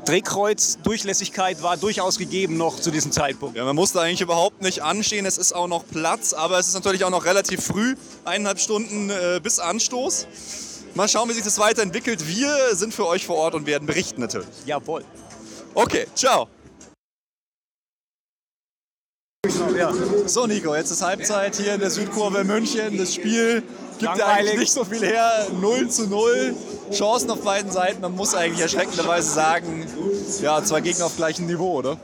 Drehkreuz, Durchlässigkeit war durchaus gegeben noch zu diesem Zeitpunkt. Ja, man musste eigentlich überhaupt nicht anstehen. Es ist auch noch Platz, aber es ist natürlich auch noch relativ früh, eineinhalb Stunden äh, bis Anstoß. Mal schauen, wie sich das weiterentwickelt. Wir sind für euch vor Ort und werden berichten natürlich. Jawohl. Okay, ciao. So Nico, jetzt ist Halbzeit hier in der Südkurve München. Das Spiel gibt ja eigentlich nicht so viel her. 0 zu 0. Chancen auf beiden Seiten. Man muss eigentlich erschreckenderweise sagen, ja, zwei Gegner auf gleichem Niveau, oder?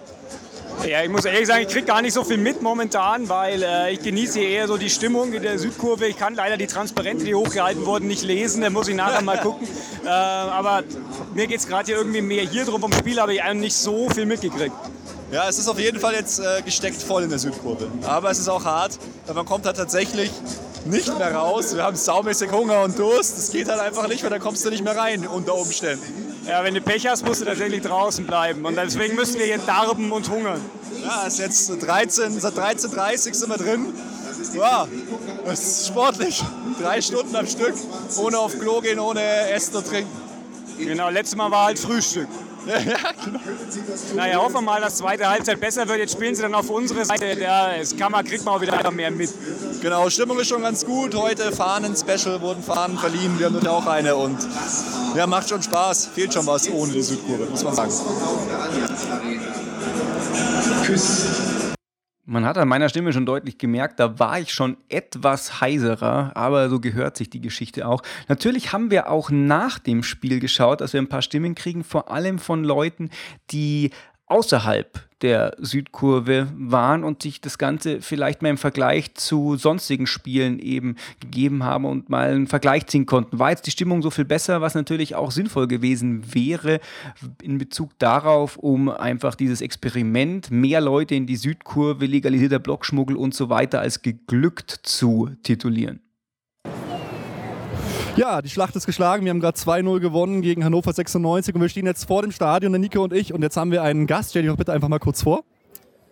Ja, ich muss ehrlich sagen, ich kriege gar nicht so viel mit momentan, weil äh, ich genieße hier eher so die Stimmung in der Südkurve. Ich kann leider die Transparente, die hochgehalten wurden, nicht lesen. Da muss ich nachher mal gucken. Äh, aber mir geht es gerade hier irgendwie mehr hier drum vom Spiel, habe ich nicht so viel mitgekriegt. Ja, es ist auf jeden Fall jetzt äh, gesteckt voll in der Südkurve. Aber es ist auch hart, weil man kommt da tatsächlich nicht mehr raus. Wir haben saumäßig Hunger und Durst. Das geht halt einfach nicht, weil dann kommst du nicht mehr rein unter Umständen. Ja, wenn du Pech hast, musst du tatsächlich draußen bleiben. Und deswegen müssen wir hier darben und hungern. Ja, ist jetzt 13, seit 13.30 Uhr sind wir drin. Ja, es ist sportlich. Drei Stunden am Stück, ohne auf Klo gehen, ohne Essen und Trinken. Genau, letztes Mal war halt Frühstück. Ja, ja. Naja, hoffen wir mal, dass zweite Halbzeit besser wird. Jetzt spielen sie dann auf unsere Seite. Ja, das kann man, kriegt man auch wieder mehr mit. Genau, Stimmung ist schon ganz gut. Heute Fahnen-Special wurden Fahnen verliehen. Wir haben dort auch eine und ja, macht schon Spaß. Fehlt schon was ohne die Südkurve, muss man sagen. Man hat an meiner Stimme schon deutlich gemerkt, da war ich schon etwas heiserer, aber so gehört sich die Geschichte auch. Natürlich haben wir auch nach dem Spiel geschaut, dass wir ein paar Stimmen kriegen, vor allem von Leuten, die außerhalb der Südkurve waren und sich das Ganze vielleicht mal im Vergleich zu sonstigen Spielen eben gegeben haben und mal einen Vergleich ziehen konnten. War jetzt die Stimmung so viel besser, was natürlich auch sinnvoll gewesen wäre in Bezug darauf, um einfach dieses Experiment, mehr Leute in die Südkurve, legalisierter Blockschmuggel und so weiter als geglückt zu titulieren. Ja, die Schlacht ist geschlagen. Wir haben gerade 2-0 gewonnen gegen Hannover 96 und wir stehen jetzt vor dem Stadion, der Nico und ich. Und jetzt haben wir einen Gast. Stell dich doch bitte einfach mal kurz vor.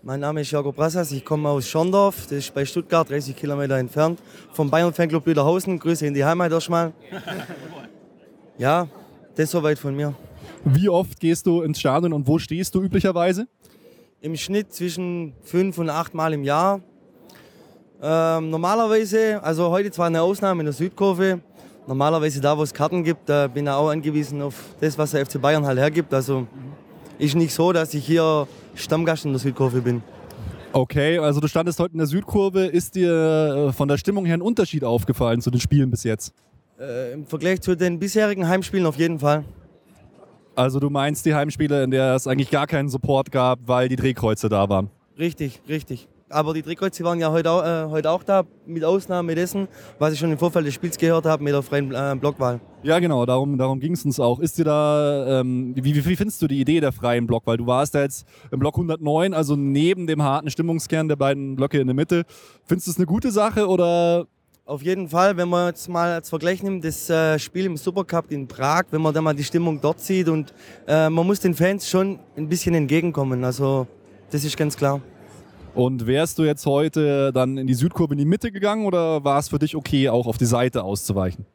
Mein Name ist Jakob Brassas, ich komme aus Schorndorf, das ist bei Stuttgart, 30 Kilometer entfernt. Vom Bayern Fanclub Büderhausen, Grüße in die Heimat erstmal. Ja, das soweit von mir. Wie oft gehst du ins Stadion und wo stehst du üblicherweise? Im Schnitt zwischen fünf und acht Mal im Jahr. Ähm, normalerweise, also heute zwar eine Ausnahme in der Südkurve, normalerweise da, wo es Karten gibt, da bin ich auch angewiesen auf das, was der FC Bayern halt hergibt. Also ist nicht so, dass ich hier Stammgast in der Südkurve bin. Okay, also du standest heute in der Südkurve. Ist dir äh, von der Stimmung her ein Unterschied aufgefallen zu den Spielen bis jetzt? Äh, Im Vergleich zu den bisherigen Heimspielen auf jeden Fall. Also du meinst die Heimspiele, in der es eigentlich gar keinen Support gab, weil die Drehkreuze da waren? Richtig, richtig. Aber die Drehkreuze waren ja heute auch, äh, heute auch da, mit Ausnahme dessen, was ich schon im Vorfeld des Spiels gehört habe, mit der freien äh, Blockwahl. Ja, genau, darum, darum ging es uns auch. Ist dir da, ähm, wie, wie, wie findest du die Idee der freien Blockwahl? Du warst da jetzt im Block 109, also neben dem harten Stimmungskern der beiden Blöcke in der Mitte. Findest du es eine gute Sache oder Auf jeden Fall, wenn man jetzt mal als Vergleich nimmt, das äh, Spiel im Supercup in Prag, wenn man da mal die Stimmung dort sieht und äh, man muss den Fans schon ein bisschen entgegenkommen. Also das ist ganz klar. Und wärst du jetzt heute dann in die Südkurve in die Mitte gegangen oder war es für dich okay, auch auf die Seite auszuweichen?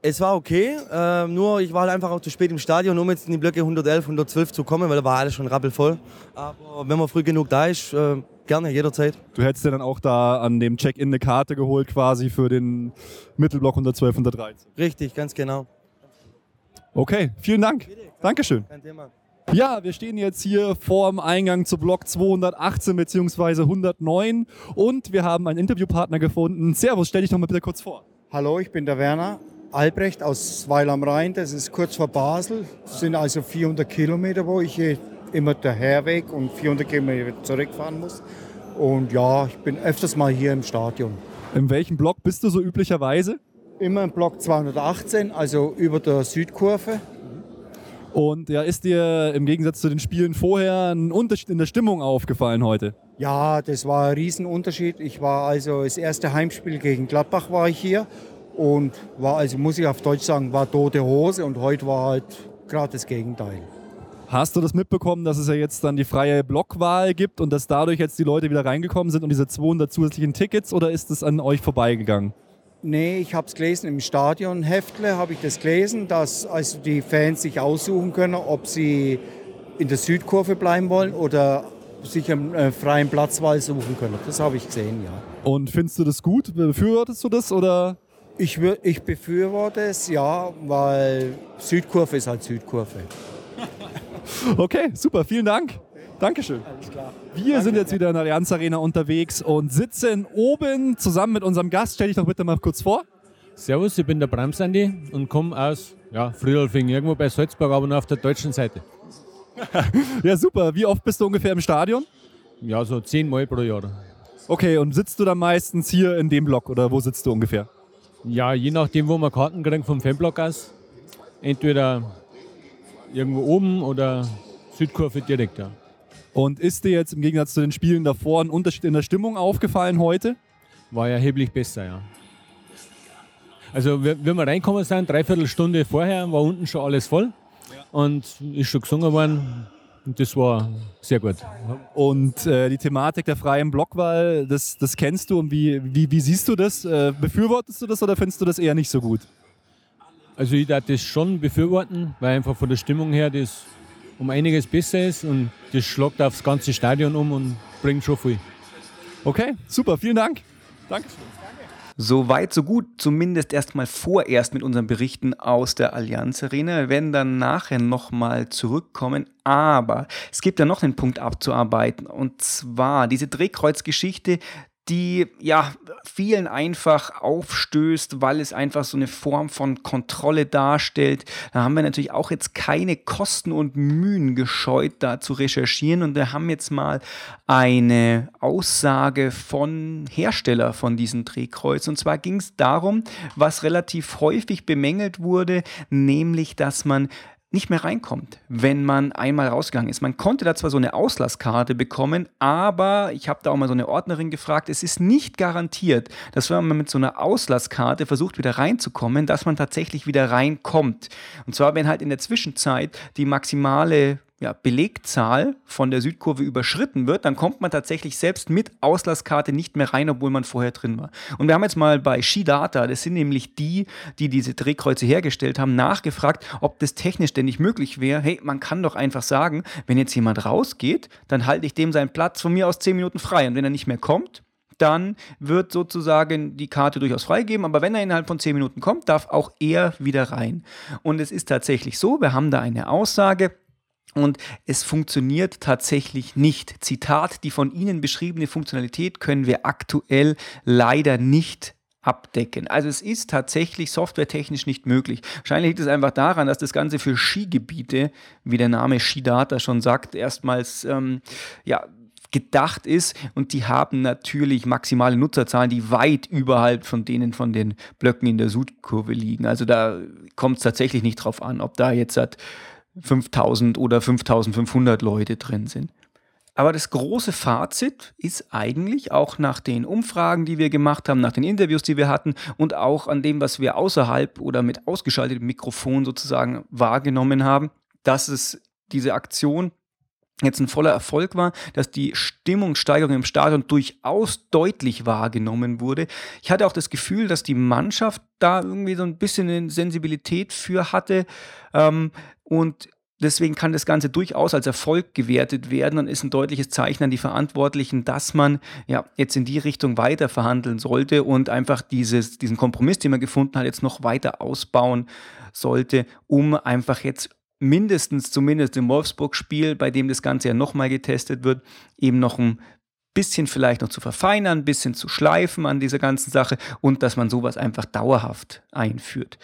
Es war okay, äh, nur ich war halt einfach auch zu spät im Stadion, um jetzt in die Blöcke 111, 112 zu kommen, weil da war alles schon rappelvoll. Aber wenn man früh genug da ist, äh, gerne, jederzeit. Du hättest dir dann auch da an dem Check-in eine Karte geholt quasi für den Mittelblock 112, 113. Richtig, ganz genau. Okay, vielen Dank. Dankeschön. Kein Thema. Ja, wir stehen jetzt hier vorm Eingang zu Block 218 bzw. 109 und wir haben einen Interviewpartner gefunden. Servus, stell dich doch mal bitte kurz vor. Hallo, ich bin der Werner. Albrecht aus Weil am Rhein, das ist kurz vor Basel. Das sind also 400 Kilometer, wo ich immer der Herweg und 400 Kilometer zurückfahren muss. Und ja, ich bin öfters mal hier im Stadion. In welchem Block bist du so üblicherweise? Immer im Block 218, also über der Südkurve. Und ja, ist dir im Gegensatz zu den Spielen vorher ein Unterschied in der Stimmung aufgefallen heute? Ja, das war ein Riesenunterschied. Ich war also das erste Heimspiel gegen Gladbach war ich hier und war also, muss ich auf Deutsch sagen, war tote Hose und heute war halt gerade das Gegenteil. Hast du das mitbekommen, dass es ja jetzt dann die freie Blockwahl gibt und dass dadurch jetzt die Leute wieder reingekommen sind und diese 200 zusätzlichen Tickets oder ist es an euch vorbeigegangen? Nee, ich habe es gelesen im Stadion Heftle habe ich das gelesen, dass also die Fans sich aussuchen können, ob sie in der Südkurve bleiben wollen oder sich einen äh, freien Platzwahl suchen können. Das habe ich gesehen, ja. Und findest du das gut? Befürwortest du das oder? Ich, ich befürworte es, ja, weil Südkurve ist halt Südkurve. okay, super, vielen Dank. Dankeschön. Alles klar. Wir sind jetzt wieder in der Allianz Arena unterwegs und sitzen oben zusammen mit unserem Gast. Stell dich doch bitte mal kurz vor. Servus, ich bin der Bramsandi und komme aus ja, Friedolfing, irgendwo bei Salzburg, aber nur auf der deutschen Seite. ja, super. Wie oft bist du ungefähr im Stadion? Ja, so zehnmal pro Jahr. Okay, und sitzt du dann meistens hier in dem Block oder wo sitzt du ungefähr? Ja, je nachdem, wo man Karten kriegen vom Fanblock aus. Entweder irgendwo oben oder Südkurve direkt, ja. Und ist dir jetzt im Gegensatz zu den Spielen davor ein Unterschied in der Stimmung aufgefallen heute? War erheblich besser, ja. Also, wie wir reinkommen sind, dreiviertel Stunde vorher, war unten schon alles voll und ist schon gesungen worden. Und das war sehr gut. Und äh, die Thematik der freien Blockwahl, das, das kennst du und wie, wie, wie siehst du das? Äh, befürwortest du das oder findest du das eher nicht so gut? Also ich darf das schon befürworten, weil einfach von der Stimmung her das um einiges besser ist und das schlagt aufs ganze Stadion um und bringt schon viel. Okay, super, vielen Dank. Dankeschön. So weit, so gut, zumindest erstmal vorerst mit unseren Berichten aus der Allianz Arena. Wir werden dann nachher nochmal zurückkommen. Aber es gibt ja noch einen Punkt abzuarbeiten. Und zwar diese Drehkreuzgeschichte, die ja vielen einfach aufstößt, weil es einfach so eine Form von Kontrolle darstellt. Da haben wir natürlich auch jetzt keine Kosten und Mühen gescheut, da zu recherchieren und wir haben jetzt mal eine Aussage von Hersteller von diesen Drehkreuz und zwar ging es darum, was relativ häufig bemängelt wurde, nämlich dass man nicht mehr reinkommt, wenn man einmal rausgegangen ist. Man konnte da zwar so eine Auslasskarte bekommen, aber ich habe da auch mal so eine Ordnerin gefragt, es ist nicht garantiert, dass wenn man mit so einer Auslasskarte versucht wieder reinzukommen, dass man tatsächlich wieder reinkommt. Und zwar, wenn halt in der Zwischenzeit die maximale ja, Belegzahl von der Südkurve überschritten wird, dann kommt man tatsächlich selbst mit Auslasskarte nicht mehr rein, obwohl man vorher drin war. Und wir haben jetzt mal bei Skidata, das sind nämlich die, die diese Drehkreuze hergestellt haben, nachgefragt, ob das technisch denn nicht möglich wäre. Hey, man kann doch einfach sagen, wenn jetzt jemand rausgeht, dann halte ich dem seinen Platz von mir aus 10 Minuten frei. Und wenn er nicht mehr kommt, dann wird sozusagen die Karte durchaus freigeben. Aber wenn er innerhalb von 10 Minuten kommt, darf auch er wieder rein. Und es ist tatsächlich so, wir haben da eine Aussage, und es funktioniert tatsächlich nicht. Zitat, die von Ihnen beschriebene Funktionalität können wir aktuell leider nicht abdecken. Also es ist tatsächlich softwaretechnisch nicht möglich. Wahrscheinlich liegt es einfach daran, dass das Ganze für Skigebiete, wie der Name Skidata schon sagt, erstmals ähm, ja, gedacht ist und die haben natürlich maximale Nutzerzahlen, die weit überhalb von denen von den Blöcken in der Südkurve liegen. Also da kommt es tatsächlich nicht drauf an, ob da jetzt hat 5000 oder 5500 Leute drin sind. Aber das große Fazit ist eigentlich auch nach den Umfragen, die wir gemacht haben, nach den Interviews, die wir hatten und auch an dem, was wir außerhalb oder mit ausgeschaltetem Mikrofon sozusagen wahrgenommen haben, dass es diese Aktion jetzt ein voller Erfolg war, dass die Stimmungssteigerung im Stadion durchaus deutlich wahrgenommen wurde. Ich hatte auch das Gefühl, dass die Mannschaft da irgendwie so ein bisschen eine Sensibilität für hatte ähm, und Deswegen kann das Ganze durchaus als Erfolg gewertet werden und ist ein deutliches Zeichen an die Verantwortlichen, dass man ja jetzt in die Richtung weiter verhandeln sollte und einfach dieses, diesen Kompromiss, den man gefunden hat, jetzt noch weiter ausbauen sollte, um einfach jetzt mindestens zumindest im Wolfsburg-Spiel, bei dem das Ganze ja nochmal getestet wird, eben noch ein bisschen vielleicht noch zu verfeinern, ein bisschen zu schleifen an dieser ganzen Sache und dass man sowas einfach dauerhaft einführt.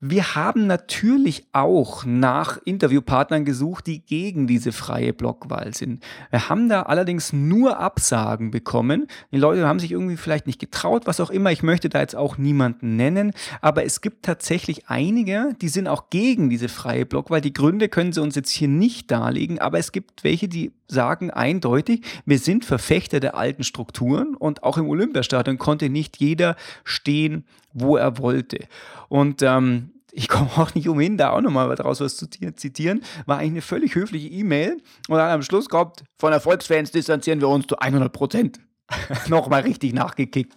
Wir haben natürlich auch nach Interviewpartnern gesucht, die gegen diese freie Blockwahl sind. Wir haben da allerdings nur Absagen bekommen. Die Leute haben sich irgendwie vielleicht nicht getraut, was auch immer. Ich möchte da jetzt auch niemanden nennen, aber es gibt tatsächlich einige, die sind auch gegen diese freie Blockwahl. Die Gründe können sie uns jetzt hier nicht darlegen, aber es gibt welche, die sagen eindeutig, wir sind Verfechter der alten Strukturen und auch im Olympiastadion konnte nicht jeder stehen, wo er wollte. Und ähm, ich komme auch nicht umhin, da auch nochmal daraus was zu zitieren, war eigentlich eine völlig höfliche E-Mail und dann am Schluss kommt, von Erfolgsfans distanzieren wir uns zu 100 Prozent. nochmal richtig nachgekickt.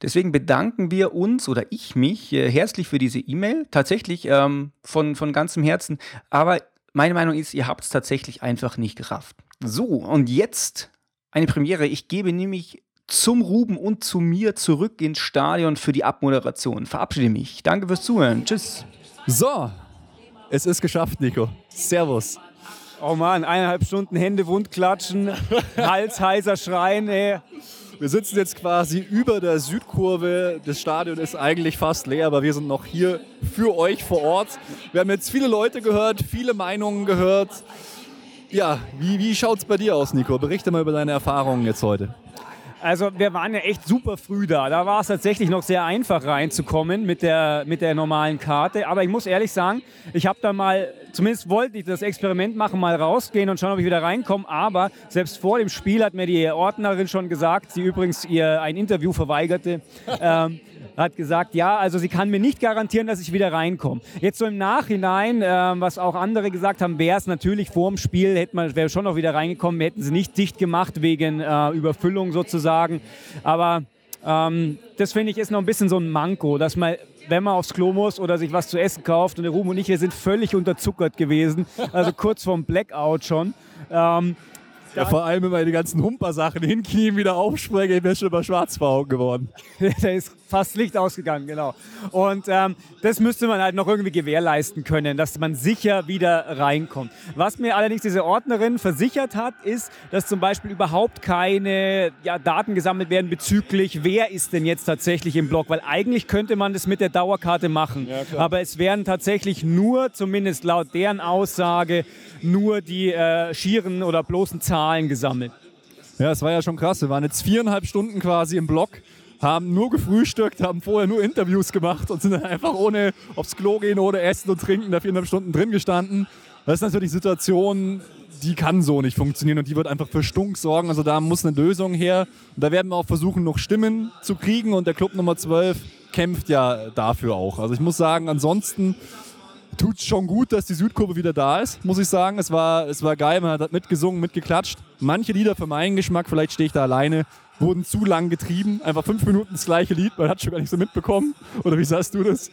Deswegen bedanken wir uns oder ich mich äh, herzlich für diese E-Mail, tatsächlich ähm, von, von ganzem Herzen. Aber meine Meinung ist, ihr habt es tatsächlich einfach nicht gerafft. So, und jetzt eine Premiere. Ich gebe nämlich zum Ruben und zu mir zurück ins Stadion für die Abmoderation. Verabschiede mich. Danke fürs Zuhören. Tschüss. So, es ist geschafft, Nico. Servus. Oh Mann, eineinhalb Stunden Hände wund klatschen, Hals heiser schreien, ey. Wir sitzen jetzt quasi über der Südkurve. Das Stadion ist eigentlich fast leer, aber wir sind noch hier für euch vor Ort. Wir haben jetzt viele Leute gehört, viele Meinungen gehört. Ja, wie, wie schaut es bei dir aus, Nico? Berichte mal über deine Erfahrungen jetzt heute. Also wir waren ja echt super früh da. Da war es tatsächlich noch sehr einfach reinzukommen mit der, mit der normalen Karte. Aber ich muss ehrlich sagen, ich habe da mal, zumindest wollte ich das Experiment machen, mal rausgehen und schauen, ob ich wieder reinkomme. Aber selbst vor dem Spiel hat mir die Ordnerin schon gesagt, sie übrigens ihr ein Interview verweigerte. ähm, hat gesagt, ja, also sie kann mir nicht garantieren, dass ich wieder reinkomme. Jetzt so im Nachhinein, äh, was auch andere gesagt haben, wäre es natürlich vor dem Spiel, hätte man, wäre schon noch wieder reingekommen, hätten sie nicht dicht gemacht wegen äh, Überfüllung sozusagen. Aber ähm, das finde ich ist noch ein bisschen so ein Manko, dass man wenn man aufs Klo muss oder sich was zu essen kauft. Und der Ruhm und ich, wir sind völlig unterzuckert gewesen. Also kurz vorm Blackout schon. Ähm, ja, vor allem immer die ganzen Humper-Sachen hinknien, wieder aufspringen, ich bin schon immer schwarz vor Augen geworden. Der ist fast Licht ausgegangen, genau. Und ähm, das müsste man halt noch irgendwie gewährleisten können, dass man sicher wieder reinkommt. Was mir allerdings diese Ordnerin versichert hat, ist, dass zum Beispiel überhaupt keine ja, Daten gesammelt werden bezüglich, wer ist denn jetzt tatsächlich im Block, weil eigentlich könnte man das mit der Dauerkarte machen. Ja, aber es werden tatsächlich nur, zumindest laut deren Aussage, nur die äh, schieren oder bloßen Zahlen gesammelt. Ja, es war ja schon krass. Wir waren jetzt viereinhalb Stunden quasi im Block, haben nur gefrühstückt, haben vorher nur Interviews gemacht und sind dann einfach ohne aufs Klo gehen, ohne Essen und Trinken da viereinhalb Stunden drin gestanden. Das ist natürlich eine Situation, die kann so nicht funktionieren und die wird einfach für Stunk sorgen. Also da muss eine Lösung her. Und da werden wir auch versuchen, noch Stimmen zu kriegen und der Club Nummer 12 kämpft ja dafür auch. Also ich muss sagen, ansonsten tut es schon gut, dass die Südkurve wieder da ist, muss ich sagen. Es war, es war geil, man hat mitgesungen, mitgeklatscht. Manche Lieder für meinen Geschmack, vielleicht stehe ich da alleine, wurden zu lang getrieben. Einfach fünf Minuten das gleiche Lied, man hat schon gar nicht so mitbekommen. Oder wie sagst du das?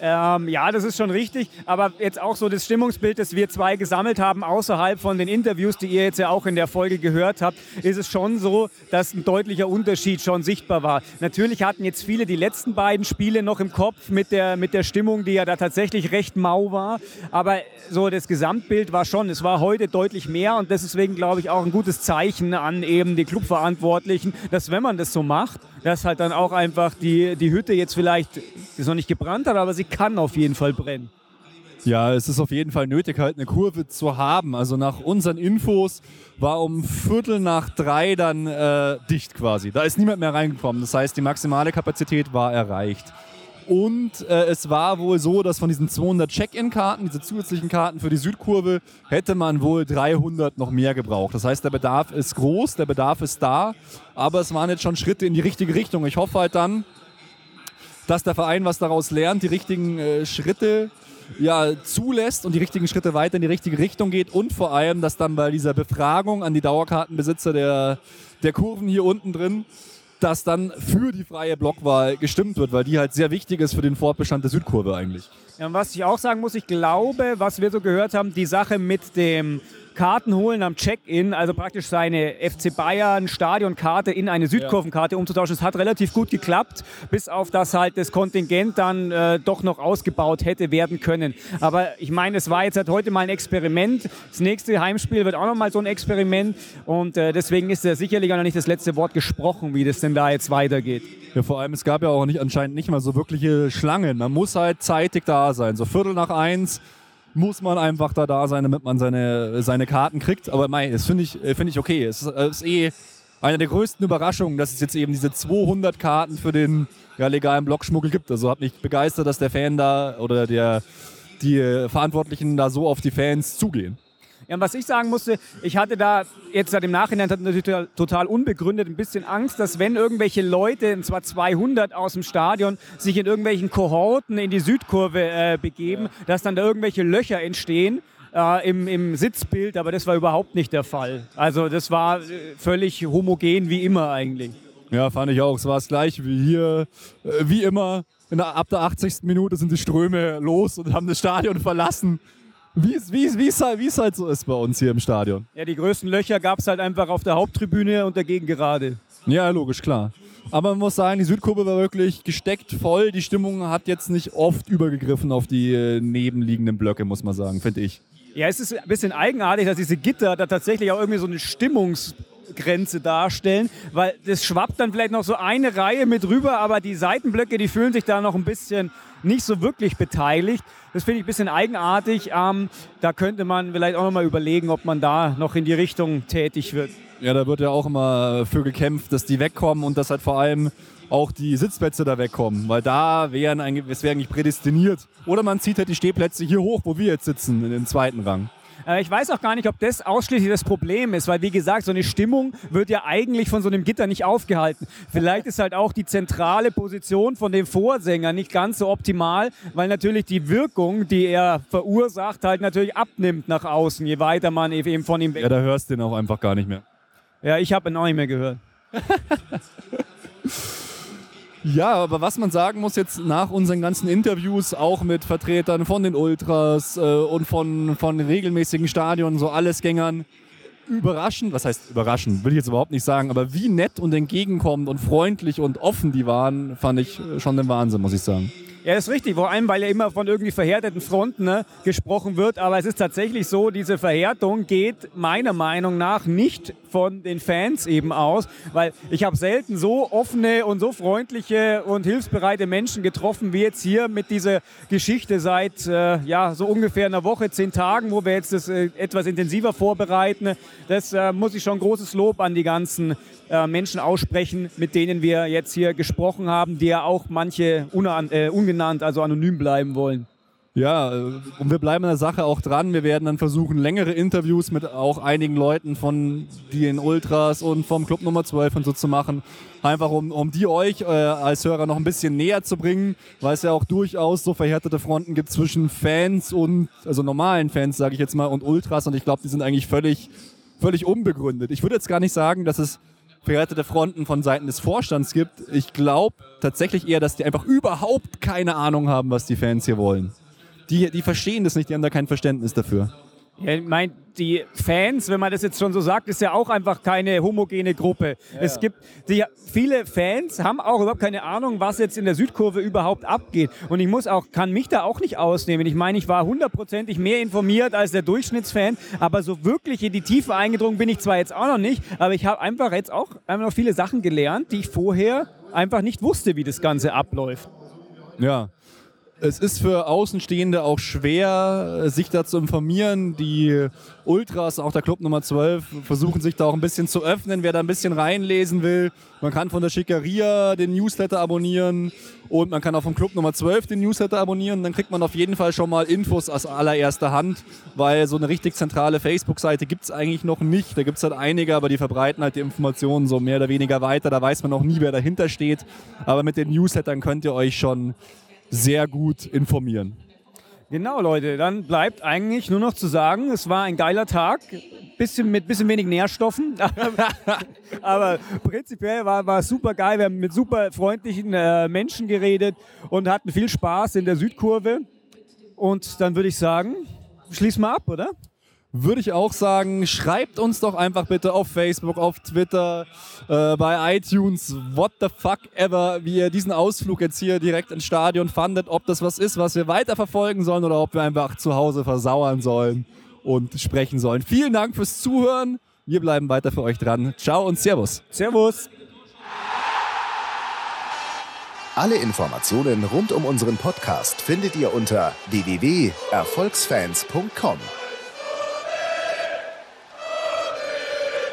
Ähm, ja, das ist schon richtig. Aber jetzt auch so das Stimmungsbild, das wir zwei gesammelt haben, außerhalb von den Interviews, die ihr jetzt ja auch in der Folge gehört habt, ist es schon so, dass ein deutlicher Unterschied schon sichtbar war. Natürlich hatten jetzt viele die letzten beiden Spiele noch im Kopf mit der, mit der Stimmung, die ja da tatsächlich recht mau war. Aber so das Gesamtbild war schon, es war heute deutlich mehr und deswegen glaube ich auch ein gutes Zeichen an eben die Clubverantwortlichen, dass wenn man das so macht, dass halt dann auch einfach die, die Hütte jetzt vielleicht, ist noch nicht gebrannt hat, aber sie kann auf jeden Fall brennen. Ja, es ist auf jeden Fall nötig, halt eine Kurve zu haben. Also nach unseren Infos war um Viertel nach drei dann äh, dicht quasi. Da ist niemand mehr reingekommen. Das heißt, die maximale Kapazität war erreicht. Und äh, es war wohl so, dass von diesen 200 Check-in-Karten, diese zusätzlichen Karten für die Südkurve, hätte man wohl 300 noch mehr gebraucht. Das heißt, der Bedarf ist groß, der Bedarf ist da, aber es waren jetzt schon Schritte in die richtige Richtung. Ich hoffe halt dann, dass der Verein was daraus lernt, die richtigen äh, Schritte ja, zulässt und die richtigen Schritte weiter in die richtige Richtung geht und vor allem, dass dann bei dieser Befragung an die Dauerkartenbesitzer der, der Kurven hier unten drin dass dann für die freie Blockwahl gestimmt wird, weil die halt sehr wichtig ist für den Fortbestand der Südkurve eigentlich. Ja, und was ich auch sagen muss, ich glaube, was wir so gehört haben, die Sache mit dem Karten holen am Check-in, also praktisch seine FC Bayern Stadionkarte in eine Südkurvenkarte umzutauschen. Es hat relativ gut geklappt, bis auf das halt das Kontingent dann äh, doch noch ausgebaut hätte werden können. Aber ich meine, es war jetzt halt heute mal ein Experiment. Das nächste Heimspiel wird auch noch mal so ein Experiment und äh, deswegen ist ja sicherlich auch noch nicht das letzte Wort gesprochen, wie das denn da jetzt weitergeht. Ja, vor allem, es gab ja auch nicht anscheinend nicht mal so wirkliche Schlangen. Man muss halt zeitig da sein. So Viertel nach eins muss man einfach da da sein, damit man seine, seine Karten kriegt. Aber mei, das finde ich, äh, find ich okay. Es ist, ist eh eine der größten Überraschungen, dass es jetzt eben diese 200 Karten für den ja, legalen Blockschmuggel gibt. Also hat mich begeistert, dass der Fan da oder der, die äh, Verantwortlichen da so auf die Fans zugehen. Ja, und was ich sagen musste, ich hatte da jetzt seit im Nachhinein natürlich total, total unbegründet ein bisschen Angst, dass wenn irgendwelche Leute, und zwar 200 aus dem Stadion, sich in irgendwelchen Kohorten in die Südkurve äh, begeben, ja. dass dann da irgendwelche Löcher entstehen. Äh, im, im Sitzbild, aber das war überhaupt nicht der Fall. Also das war äh, völlig homogen wie immer eigentlich. Ja, fand ich auch. Es war das gleiche wie hier, äh, wie immer. Der, ab der 80. Minute sind die Ströme los und haben das Stadion verlassen. Wie es wie, wie, halt, wie halt so ist bei uns hier im Stadion. Ja, die größten Löcher gab es halt einfach auf der Haupttribüne und dagegen gerade. Ja, logisch, klar. Aber man muss sagen, die Südkurve war wirklich gesteckt voll. Die Stimmung hat jetzt nicht oft übergegriffen auf die äh, nebenliegenden Blöcke, muss man sagen, finde ich. Ja, es ist ein bisschen eigenartig, dass diese Gitter da tatsächlich auch irgendwie so eine Stimmungsgrenze darstellen, weil das schwappt dann vielleicht noch so eine Reihe mit rüber, aber die Seitenblöcke, die fühlen sich da noch ein bisschen nicht so wirklich beteiligt. Das finde ich ein bisschen eigenartig. Ähm, da könnte man vielleicht auch noch mal überlegen, ob man da noch in die Richtung tätig wird. Ja, da wird ja auch immer für gekämpft, dass die wegkommen und dass halt vor allem auch die Sitzplätze da wegkommen, weil da wären eigentlich, es wäre eigentlich prädestiniert. Oder man zieht halt die Stehplätze hier hoch, wo wir jetzt sitzen, in den zweiten Rang. Äh, ich weiß auch gar nicht, ob das ausschließlich das Problem ist, weil wie gesagt, so eine Stimmung wird ja eigentlich von so einem Gitter nicht aufgehalten. Vielleicht ist halt auch die zentrale Position von dem Vorsänger nicht ganz so optimal, weil natürlich die Wirkung, die er verursacht, halt natürlich abnimmt nach außen, je weiter man eben von ihm weg. Ja, da hörst du den auch einfach gar nicht mehr. Ja, ich habe ihn auch nicht mehr gehört. Ja, aber was man sagen muss jetzt nach unseren ganzen Interviews, auch mit Vertretern von den Ultras äh, und von, von regelmäßigen Stadion, so Allesgängern, überraschend, was heißt überraschend, will ich jetzt überhaupt nicht sagen, aber wie nett und entgegenkommend und freundlich und offen die waren, fand ich schon den Wahnsinn, muss ich sagen. Ja, ist richtig, vor allem, weil ja immer von irgendwie verhärteten Fronten ne, gesprochen wird. Aber es ist tatsächlich so, diese Verhärtung geht meiner Meinung nach nicht von den Fans eben aus, weil ich habe selten so offene und so freundliche und hilfsbereite Menschen getroffen wie jetzt hier mit dieser Geschichte seit äh, ja so ungefähr einer Woche, zehn Tagen, wo wir jetzt das äh, etwas intensiver vorbereiten. Das äh, muss ich schon großes Lob an die ganzen äh, Menschen aussprechen, mit denen wir jetzt hier gesprochen haben, die ja auch manche äh, ungenannt, also anonym bleiben wollen. Ja, äh, und wir bleiben in der Sache auch dran. Wir werden dann versuchen, längere Interviews mit auch einigen Leuten von den Ultras und vom Club Nummer 12 und so zu machen. Einfach um, um die euch äh, als Hörer noch ein bisschen näher zu bringen, weil es ja auch durchaus so verhärtete Fronten gibt zwischen Fans und, also normalen Fans, sage ich jetzt mal, und Ultras. Und ich glaube, die sind eigentlich völlig, völlig unbegründet. Ich würde jetzt gar nicht sagen, dass es verhärtete Fronten von Seiten des Vorstands gibt. Ich glaube tatsächlich eher, dass die einfach überhaupt keine Ahnung haben, was die Fans hier wollen. Die, die verstehen das nicht, die haben da kein Verständnis dafür. Ja, ich meine, die Fans, wenn man das jetzt schon so sagt, ist ja auch einfach keine homogene Gruppe. Ja, es gibt die, viele Fans haben auch überhaupt keine Ahnung, was jetzt in der Südkurve überhaupt abgeht. Und ich muss auch, kann mich da auch nicht ausnehmen. Ich meine, ich war hundertprozentig mehr informiert als der Durchschnittsfan, aber so wirklich in die Tiefe eingedrungen bin ich zwar jetzt auch noch nicht, aber ich habe einfach jetzt auch einfach noch viele Sachen gelernt, die ich vorher einfach nicht wusste, wie das Ganze abläuft. Ja, es ist für Außenstehende auch schwer, sich da zu informieren. Die Ultras, auch der Club Nummer 12, versuchen sich da auch ein bisschen zu öffnen, wer da ein bisschen reinlesen will. Man kann von der Schickeria den Newsletter abonnieren und man kann auch vom Club Nummer 12 den Newsletter abonnieren. Dann kriegt man auf jeden Fall schon mal Infos aus allererster Hand, weil so eine richtig zentrale Facebook-Seite gibt es eigentlich noch nicht. Da gibt es halt einige, aber die verbreiten halt die Informationen so mehr oder weniger weiter. Da weiß man noch nie, wer dahinter steht. Aber mit den Newslettern könnt ihr euch schon sehr gut informieren. Genau, Leute, dann bleibt eigentlich nur noch zu sagen, es war ein geiler Tag, bisschen mit bisschen wenig Nährstoffen, aber prinzipiell war, es super geil. Wir haben mit super freundlichen äh, Menschen geredet und hatten viel Spaß in der Südkurve. Und dann würde ich sagen, schließen wir ab, oder? Würde ich auch sagen, schreibt uns doch einfach bitte auf Facebook, auf Twitter, äh, bei iTunes, what the fuck ever, wie ihr diesen Ausflug jetzt hier direkt ins Stadion fandet, ob das was ist, was wir weiterverfolgen sollen oder ob wir einfach zu Hause versauern sollen und sprechen sollen. Vielen Dank fürs Zuhören. Wir bleiben weiter für euch dran. Ciao und Servus. Servus. Alle Informationen rund um unseren Podcast findet ihr unter www.erfolgsfans.com.